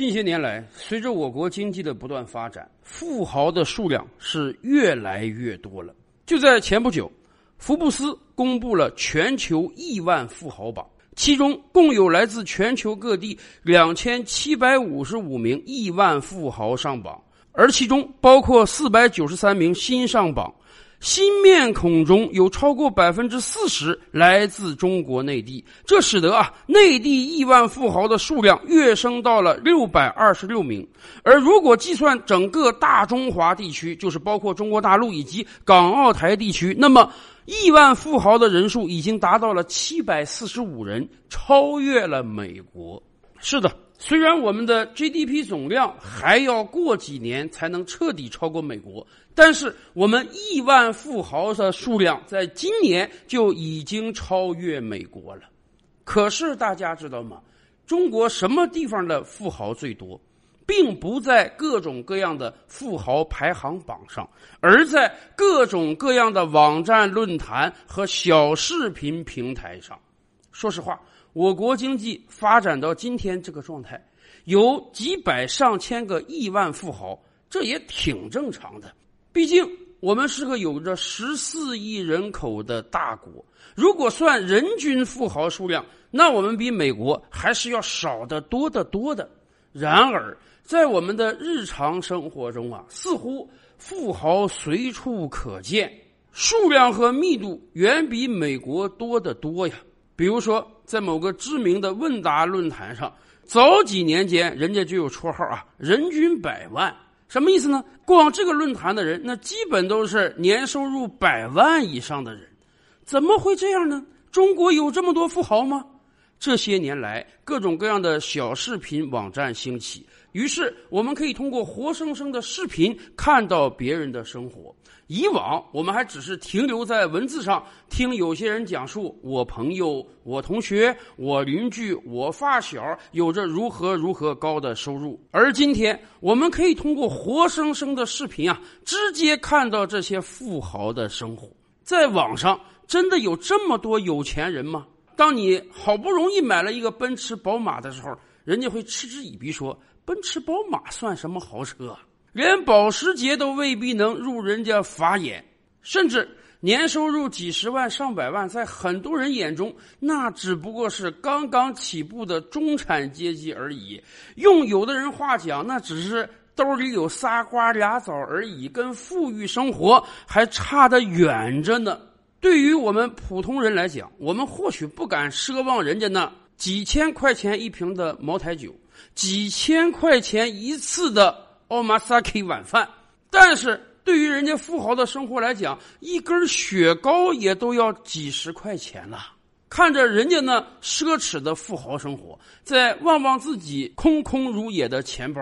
近些年来，随着我国经济的不断发展，富豪的数量是越来越多了。就在前不久，福布斯公布了全球亿万富豪榜，其中共有来自全球各地两千七百五十五名亿万富豪上榜，而其中包括四百九十三名新上榜。新面孔中有超过百分之四十来自中国内地，这使得啊内地亿万富豪的数量跃升到了六百二十六名。而如果计算整个大中华地区，就是包括中国大陆以及港澳台地区，那么亿万富豪的人数已经达到了七百四十五人，超越了美国。是的。虽然我们的 GDP 总量还要过几年才能彻底超过美国，但是我们亿万富豪的数量在今年就已经超越美国了。可是大家知道吗？中国什么地方的富豪最多，并不在各种各样的富豪排行榜上，而在各种各样的网站、论坛和小视频平台上。说实话。我国经济发展到今天这个状态，有几百上千个亿万富豪，这也挺正常的。毕竟我们是个有着十四亿人口的大国，如果算人均富豪数量，那我们比美国还是要少得多得多的。然而，在我们的日常生活中啊，似乎富豪随处可见，数量和密度远比美国多得多呀。比如说。在某个知名的问答论坛上，早几年间，人家就有绰号啊，“人均百万”，什么意思呢？逛这个论坛的人，那基本都是年收入百万以上的人。怎么会这样呢？中国有这么多富豪吗？这些年来，各种各样的小视频网站兴起，于是我们可以通过活生生的视频看到别人的生活。以往我们还只是停留在文字上，听有些人讲述我朋友、我同学、我邻居、我发小有着如何如何高的收入，而今天我们可以通过活生生的视频啊，直接看到这些富豪的生活。在网上真的有这么多有钱人吗？当你好不容易买了一个奔驰、宝马的时候，人家会嗤之以鼻说：“奔驰、宝马算什么豪车？”连保时捷都未必能入人家法眼，甚至年收入几十万上百万，在很多人眼中，那只不过是刚刚起步的中产阶级而已。用有的人话讲，那只是兜里有仨瓜俩枣而已，跟富裕生活还差得远着呢。对于我们普通人来讲，我们或许不敢奢望人家那几千块钱一瓶的茅台酒，几千块钱一次的。奥马萨 K 晚饭，但是对于人家富豪的生活来讲，一根雪糕也都要几十块钱了。看着人家那奢侈的富豪生活，再望望自己空空如也的钱包，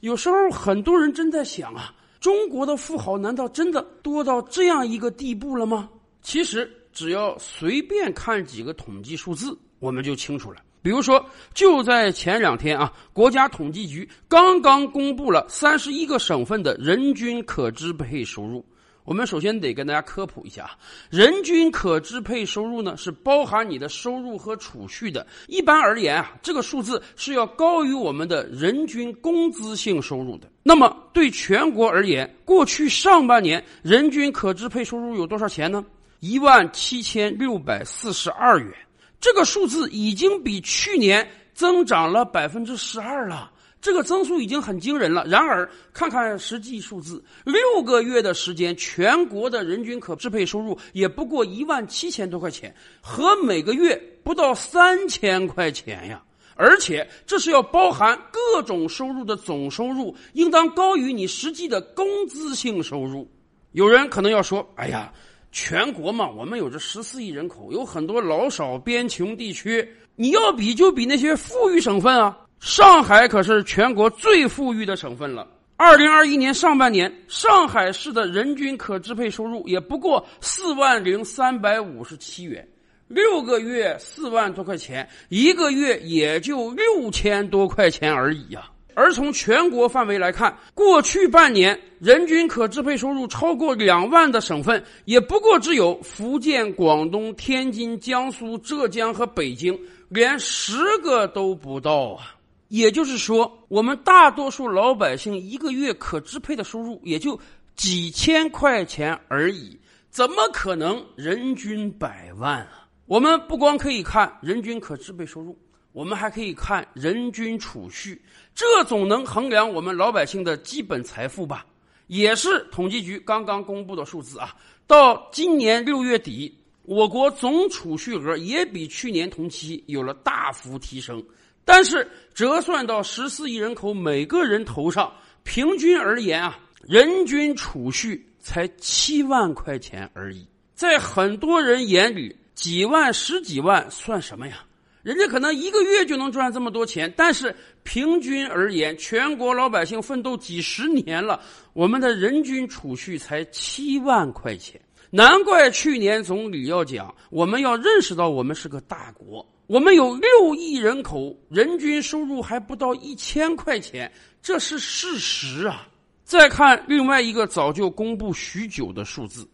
有时候很多人真在想啊，中国的富豪难道真的多到这样一个地步了吗？其实只要随便看几个统计数字，我们就清楚了。比如说，就在前两天啊，国家统计局刚刚公布了三十一个省份的人均可支配收入。我们首先得跟大家科普一下，人均可支配收入呢是包含你的收入和储蓄的。一般而言啊，这个数字是要高于我们的人均工资性收入的。那么对全国而言，过去上半年人均可支配收入有多少钱呢？一万七千六百四十二元。这个数字已经比去年增长了百分之十二了，这个增速已经很惊人了。然而，看看实际数字，六个月的时间，全国的人均可支配收入也不过一万七千多块钱，和每个月不到三千块钱呀！而且，这是要包含各种收入的总收入，应当高于你实际的工资性收入。有人可能要说：“哎呀。”全国嘛，我们有着十四亿人口，有很多老少边穷地区。你要比就比那些富裕省份啊，上海可是全国最富裕的省份了。二零二一年上半年，上海市的人均可支配收入也不过四万零三百五十七元，六个月四万多块钱，一个月也就六千多块钱而已呀。而从全国范围来看，过去半年人均可支配收入超过两万的省份，也不过只有福建、广东、天津、江苏、浙江和北京，连十个都不到啊！也就是说，我们大多数老百姓一个月可支配的收入也就几千块钱而已，怎么可能人均百万啊？我们不光可以看人均可支配收入，我们还可以看人均储蓄，这总能衡量我们老百姓的基本财富吧？也是统计局刚刚公布的数字啊，到今年六月底，我国总储蓄额也比去年同期有了大幅提升。但是折算到十四亿人口每个人头上，平均而言啊，人均储蓄才七万块钱而已。在很多人眼里，几万、十几万算什么呀？人家可能一个月就能赚这么多钱。但是平均而言，全国老百姓奋斗几十年了，我们的人均储蓄才七万块钱。难怪去年总理要讲，我们要认识到我们是个大国。我们有六亿人口，人均收入还不到一千块钱，这是事实啊！再看另外一个早就公布许久的数字，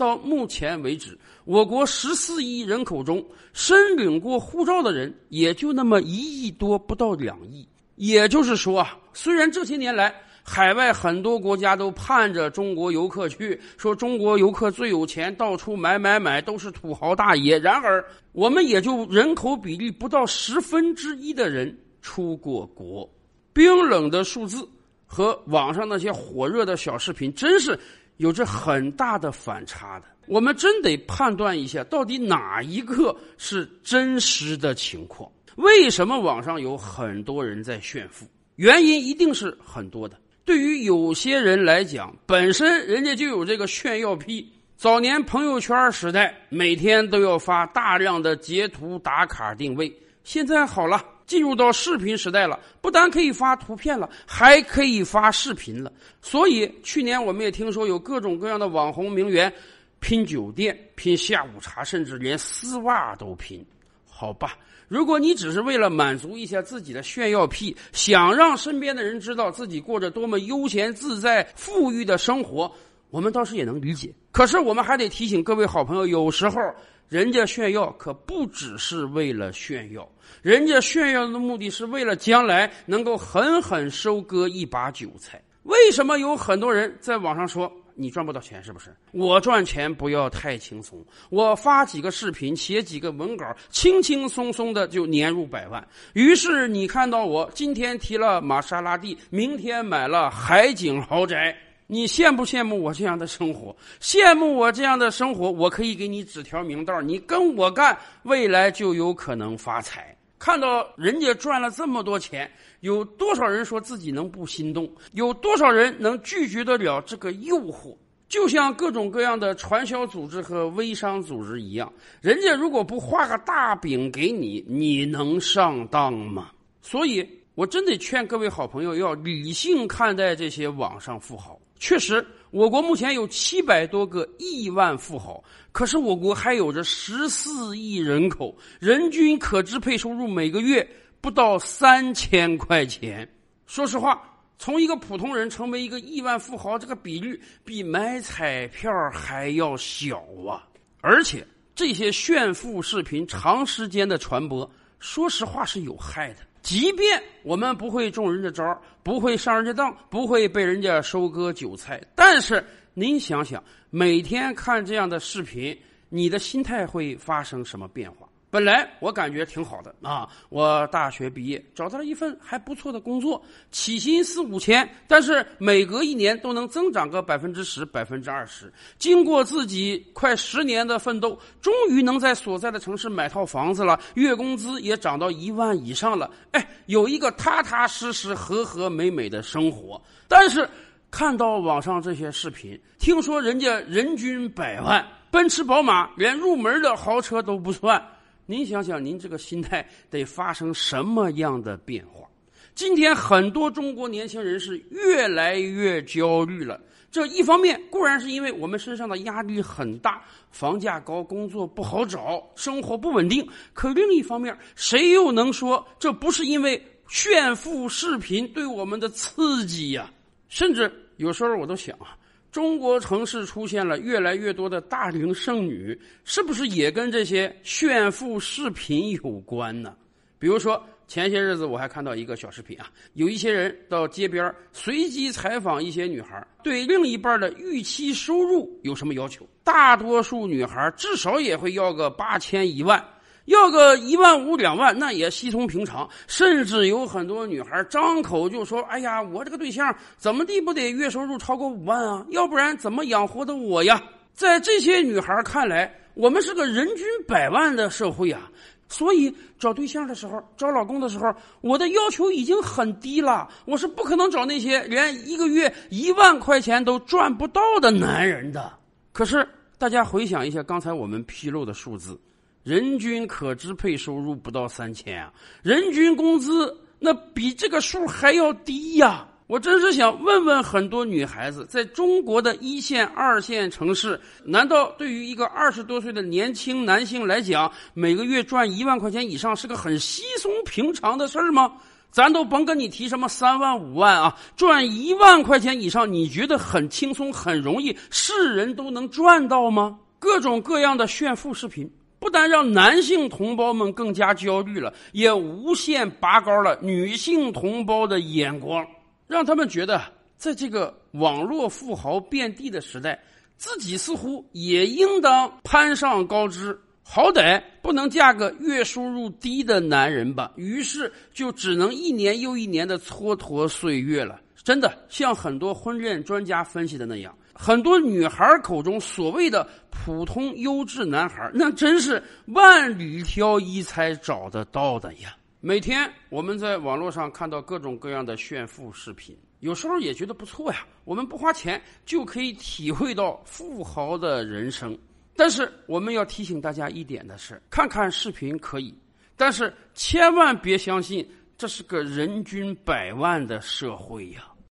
到目前为止，我国十四亿人口中申领过护照的人也就那么一亿多，不到两亿。也就是说啊，虽然这些年来，海外很多国家都盼着中国游客去，说中国游客最有钱，到处买买买，都是土豪大爷。然而，我们也就人口比例不到十分之一的人出过国。冰冷的数字和网上那些火热的小视频，真是有着很大的反差的。我们真得判断一下，到底哪一个是真实的情况？为什么网上有很多人在炫富？原因一定是很多的。对于有些人来讲，本身人家就有这个炫耀癖。早年朋友圈时代，每天都要发大量的截图打卡定位。现在好了，进入到视频时代了，不但可以发图片了，还可以发视频了。所以去年我们也听说有各种各样的网红名媛，拼酒店、拼下午茶，甚至连丝袜都拼。好吧。如果你只是为了满足一下自己的炫耀癖，想让身边的人知道自己过着多么悠闲自在、富裕的生活，我们倒是也能理解。可是我们还得提醒各位好朋友，有时候人家炫耀可不只是为了炫耀，人家炫耀的目的是为了将来能够狠狠收割一把韭菜。为什么有很多人在网上说？你赚不到钱是不是？我赚钱不要太轻松，我发几个视频，写几个文稿，轻轻松松的就年入百万。于是你看到我今天提了玛莎拉蒂，明天买了海景豪宅，你羡不羡慕我这样的生活？羡慕我这样的生活，我可以给你指条明道，你跟我干，未来就有可能发财。看到人家赚了这么多钱，有多少人说自己能不心动？有多少人能拒绝得了这个诱惑？就像各种各样的传销组织和微商组织一样，人家如果不画个大饼给你，你能上当吗？所以，我真得劝各位好朋友要理性看待这些网上富豪。确实，我国目前有七百多个亿万富豪，可是我国还有着十四亿人口，人均可支配收入每个月不到三千块钱。说实话，从一个普通人成为一个亿万富豪，这个比率比买彩票还要小啊！而且这些炫富视频长时间的传播，说实话是有害的。即便我们不会中人家招不会上人家当，不会被人家收割韭菜，但是您想想，每天看这样的视频，你的心态会发生什么变化？本来我感觉挺好的啊，我大学毕业找到了一份还不错的工作，起薪四五千，但是每隔一年都能增长个百分之十、百分之二十。经过自己快十年的奋斗，终于能在所在的城市买套房子了，月工资也涨到一万以上了。哎，有一个踏踏实实、和和美美的生活。但是看到网上这些视频，听说人家人均百万，奔驰、宝马连入门的豪车都不算。您想想，您这个心态得发生什么样的变化？今天很多中国年轻人是越来越焦虑了。这一方面固然是因为我们身上的压力很大，房价高，工作不好找，生活不稳定。可另一方面，谁又能说这不是因为炫富视频对我们的刺激呀？甚至有时候我都想啊。中国城市出现了越来越多的大龄剩女，是不是也跟这些炫富视频有关呢？比如说，前些日子我还看到一个小视频啊，有一些人到街边随机采访一些女孩，对另一半的预期收入有什么要求？大多数女孩至少也会要个八千一万，要个一万五两万那也稀松平常。甚至有很多女孩张口就说：“哎呀，我这个对象怎么地不得月收入超过五万啊？要不然怎么养活的我呀？”在这些女孩看来，我们是个人均百万的社会啊。所以找对象的时候，找老公的时候，我的要求已经很低了。我是不可能找那些连一个月一万块钱都赚不到的男人的。可是大家回想一下刚才我们披露的数字，人均可支配收入不到三千啊，人均工资那比这个数还要低呀。我真是想问问很多女孩子，在中国的一线、二线城市，难道对于一个二十多岁的年轻男性来讲，每个月赚一万块钱以上是个很稀松平常的事儿吗？咱都甭跟你提什么三万五万啊，赚一万块钱以上，你觉得很轻松、很容易，是人都能赚到吗？各种各样的炫富视频，不但让男性同胞们更加焦虑了，也无限拔高了女性同胞的眼光。让他们觉得，在这个网络富豪遍地的时代，自己似乎也应当攀上高枝，好歹不能嫁个月收入低的男人吧。于是就只能一年又一年的蹉跎岁月了。真的，像很多婚恋专家分析的那样，很多女孩口中所谓的普通优质男孩，那真是万里挑一才找得到的呀。每天我们在网络上看到各种各样的炫富视频，有时候也觉得不错呀。我们不花钱就可以体会到富豪的人生。但是我们要提醒大家一点的是：看看视频可以，但是千万别相信这是个人均百万的社会呀。